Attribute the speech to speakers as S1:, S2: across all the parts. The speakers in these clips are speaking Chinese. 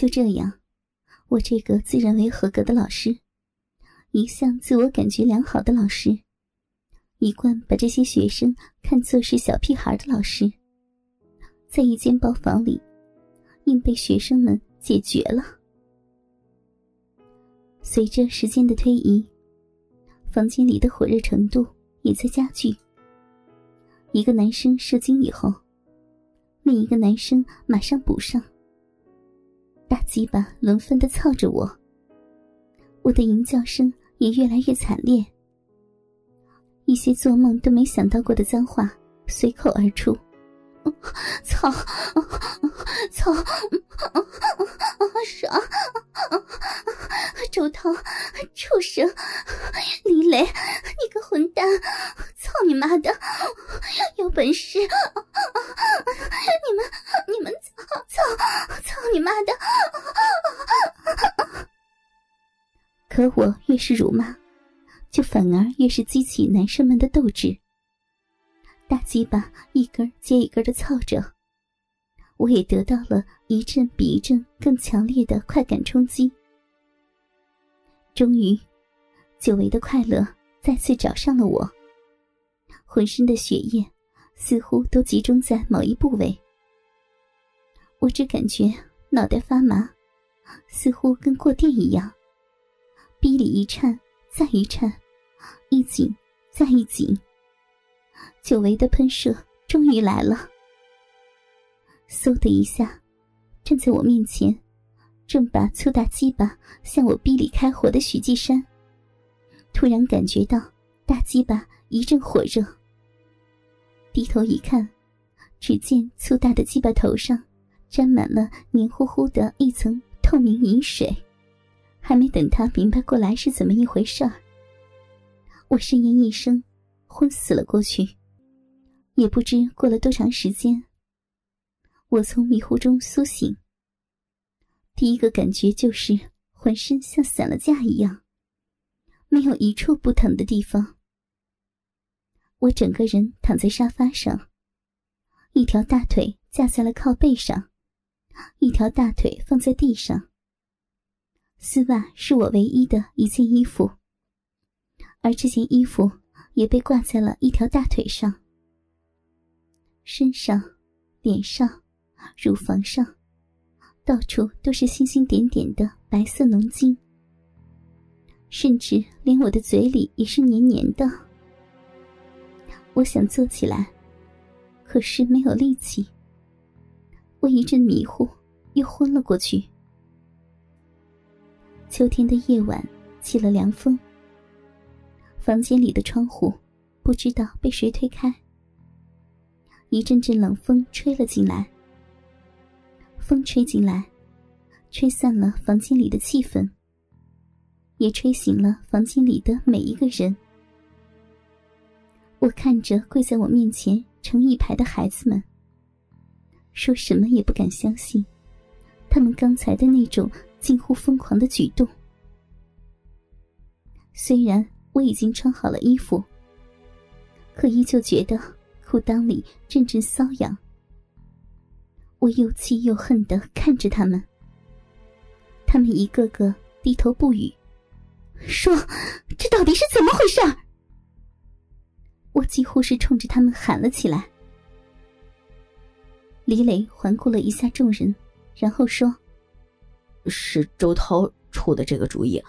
S1: 就这样，我这个自认为合格的老师，一向自我感觉良好的老师，一贯把这些学生看作是小屁孩的老师，在一间包房里，硬被学生们解决了。随着时间的推移，房间里的火热程度也在加剧。一个男生射精以后，另一个男生马上补上，大鸡巴轮番的操着我。我的淫叫声也越来越惨烈，一些做梦都没想到过的脏话随口而出：“操，操，爽！”周涛，畜生，李磊，你个混蛋！操你妈的！有本事，你们你们你妈的！可我越是辱骂，就反而越是激起男生们的斗志。大鸡巴一根接一根的操着，我也得到了一阵比一阵更强烈的快感冲击。终于，久违的快乐再次找上了我。浑身的血液似乎都集中在某一部位，我只感觉脑袋发麻，似乎跟过电一样，逼里一颤再一颤，一紧再一紧。久违的喷射终于来了，嗖的一下，站在我面前。正把粗大鸡巴向我逼里开火的许继山，突然感觉到大鸡巴一阵火热。低头一看，只见粗大的鸡巴头上沾满了黏糊糊的一层透明银水。还没等他明白过来是怎么一回事儿，我呻吟一声，昏死了过去。也不知过了多长时间，我从迷糊中苏醒。第一个感觉就是浑身像散了架一样，没有一处不疼的地方。我整个人躺在沙发上，一条大腿架在了靠背上，一条大腿放在地上。丝袜是我唯一的一件衣服，而这件衣服也被挂在了一条大腿上。身上、脸上、乳房上。到处都是星星点点的白色浓精，甚至连我的嘴里也是黏黏的。我想坐起来，可是没有力气。我一阵迷糊，又昏了过去。秋天的夜晚起了凉风，房间里的窗户不知道被谁推开，一阵阵冷风吹了进来。风吹进来，吹散了房间里的气氛，也吹醒了房间里的每一个人。我看着跪在我面前成一排的孩子们，说什么也不敢相信，他们刚才的那种近乎疯狂的举动。虽然我已经穿好了衣服，可依旧觉得裤裆里阵阵瘙痒。我又气又恨的看着他们，他们一个个低头不语，说：“这到底是怎么回事？”我几乎是冲着他们喊了起来。李磊环顾了一下众人，然后说：“
S2: 是周涛出的这个主意，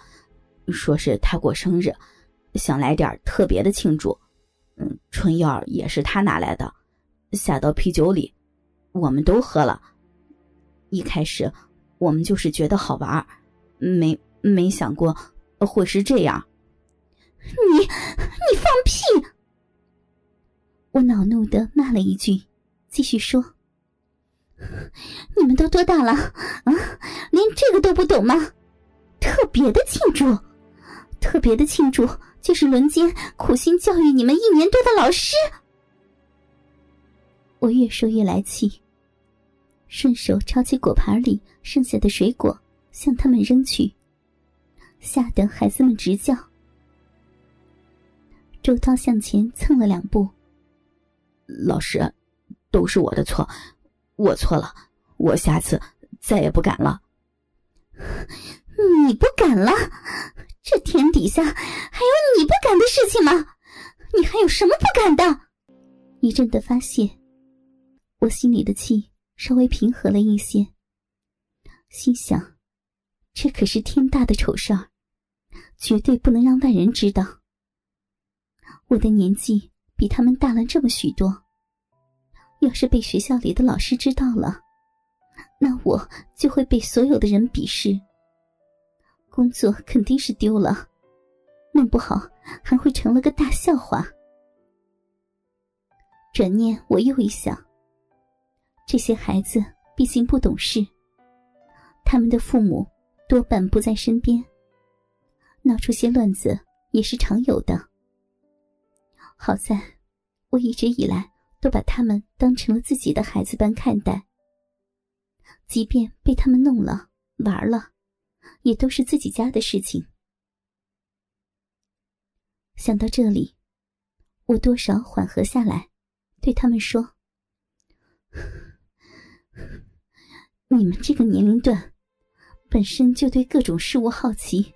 S2: 说是他过生日，想来点特别的庆祝。嗯，春药也是他拿来的，下到啤酒里。”我们都喝了。一开始，我们就是觉得好玩，没没想过会是这样。
S1: 你你放屁！我恼怒的骂了一句，继续说：“ 你们都多大了啊？连这个都不懂吗？特别的庆祝，特别的庆祝，就是轮奸苦心教育你们一年多的老师。”我越说越来气。顺手抄起果盘里剩下的水果，向他们扔去，吓得孩子们直叫。周涛向前蹭了两步：“
S2: 老师，都是我的错，我错了，我下次再也不敢了。”
S1: 你不敢了？这天底下还有你不敢的事情吗？你还有什么不敢的？一阵的发泄，我心里的气稍微平和了一些。心想，这可是天大的丑事儿，绝对不能让外人知道。我的年纪比他们大了这么许多，要是被学校里的老师知道了，那我就会被所有的人鄙视。工作肯定是丢了，弄不好还会成了个大笑话。转念我又一想，这些孩子毕竟不懂事，他们的父母多半不在身边，闹出些乱子也是常有的。好在，我一直以来都把他们当成了自己的孩子般看待，即便被他们弄了玩了。也都是自己家的事情。想到这里，我多少缓和下来，对他们说：“ 你们这个年龄段，本身就对各种事物好奇，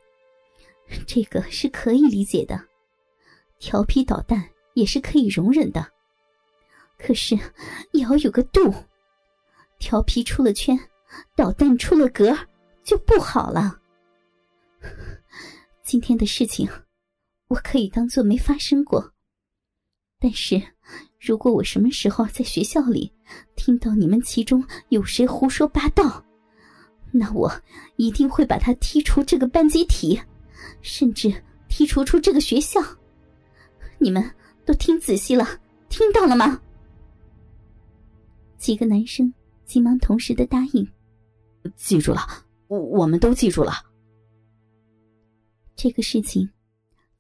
S1: 这个是可以理解的。调皮捣蛋也是可以容忍的，可是也要有个度。调皮出了圈，捣蛋出了格。”就不好了。今天的事情，我可以当做没发生过。但是，如果我什么时候在学校里听到你们其中有谁胡说八道，那我一定会把他踢出这个班集体，甚至踢出出这个学校。你们都听仔细了，听到了吗？几个男生急忙同时的答应：“
S2: 记住了。”我我们都记住了。
S1: 这个事情，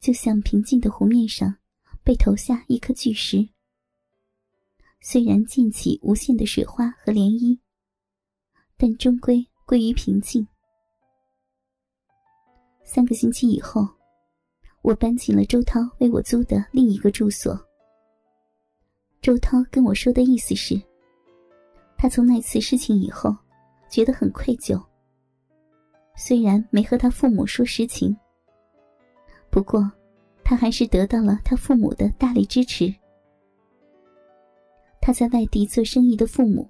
S1: 就像平静的湖面上被投下一颗巨石，虽然溅起无限的水花和涟漪，但终归归于平静。三个星期以后，我搬进了周涛为我租的另一个住所。周涛跟我说的意思是，他从那次事情以后，觉得很愧疚。虽然没和他父母说实情，不过他还是得到了他父母的大力支持。他在外地做生意的父母，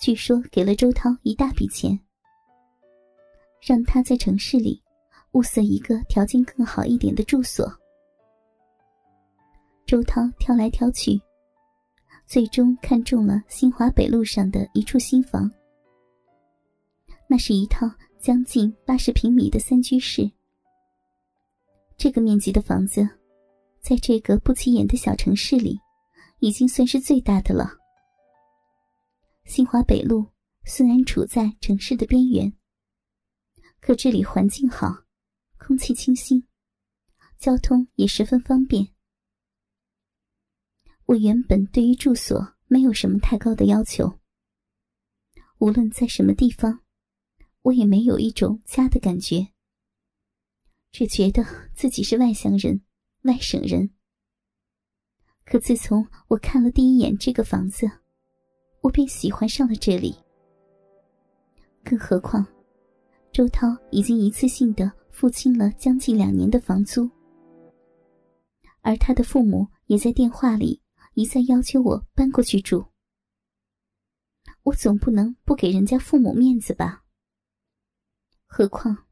S1: 据说给了周涛一大笔钱，让他在城市里物色一个条件更好一点的住所。周涛挑来挑去，最终看中了新华北路上的一处新房，那是一套。将近八十平米的三居室，这个面积的房子，在这个不起眼的小城市里，已经算是最大的了。新华北路虽然处在城市的边缘，可这里环境好，空气清新，交通也十分方便。我原本对于住所没有什么太高的要求，无论在什么地方。我也没有一种家的感觉，只觉得自己是外乡人、外省人。可自从我看了第一眼这个房子，我便喜欢上了这里。更何况，周涛已经一次性的付清了将近两年的房租，而他的父母也在电话里一再要求我搬过去住。我总不能不给人家父母面子吧？何况，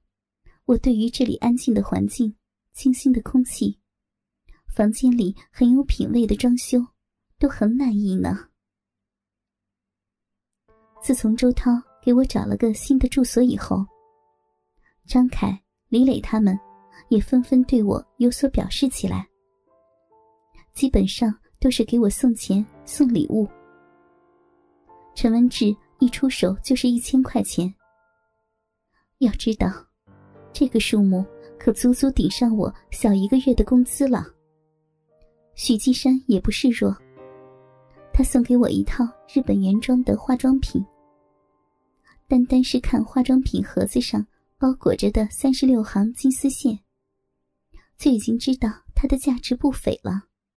S1: 我对于这里安静的环境、清新的空气、房间里很有品味的装修，都很满意呢。自从周涛给我找了个新的住所以后，张凯、李磊他们也纷纷对我有所表示起来，基本上都是给我送钱、送礼物。陈文志一出手就是一千块钱。要知道，这个数目可足足顶上我小一个月的工资了。许继山也不示弱，他送给我一套日本原装的化妆品。单单是看化妆品盒子上包裹着的三十六行金丝线，就已经知道它的价值不菲了。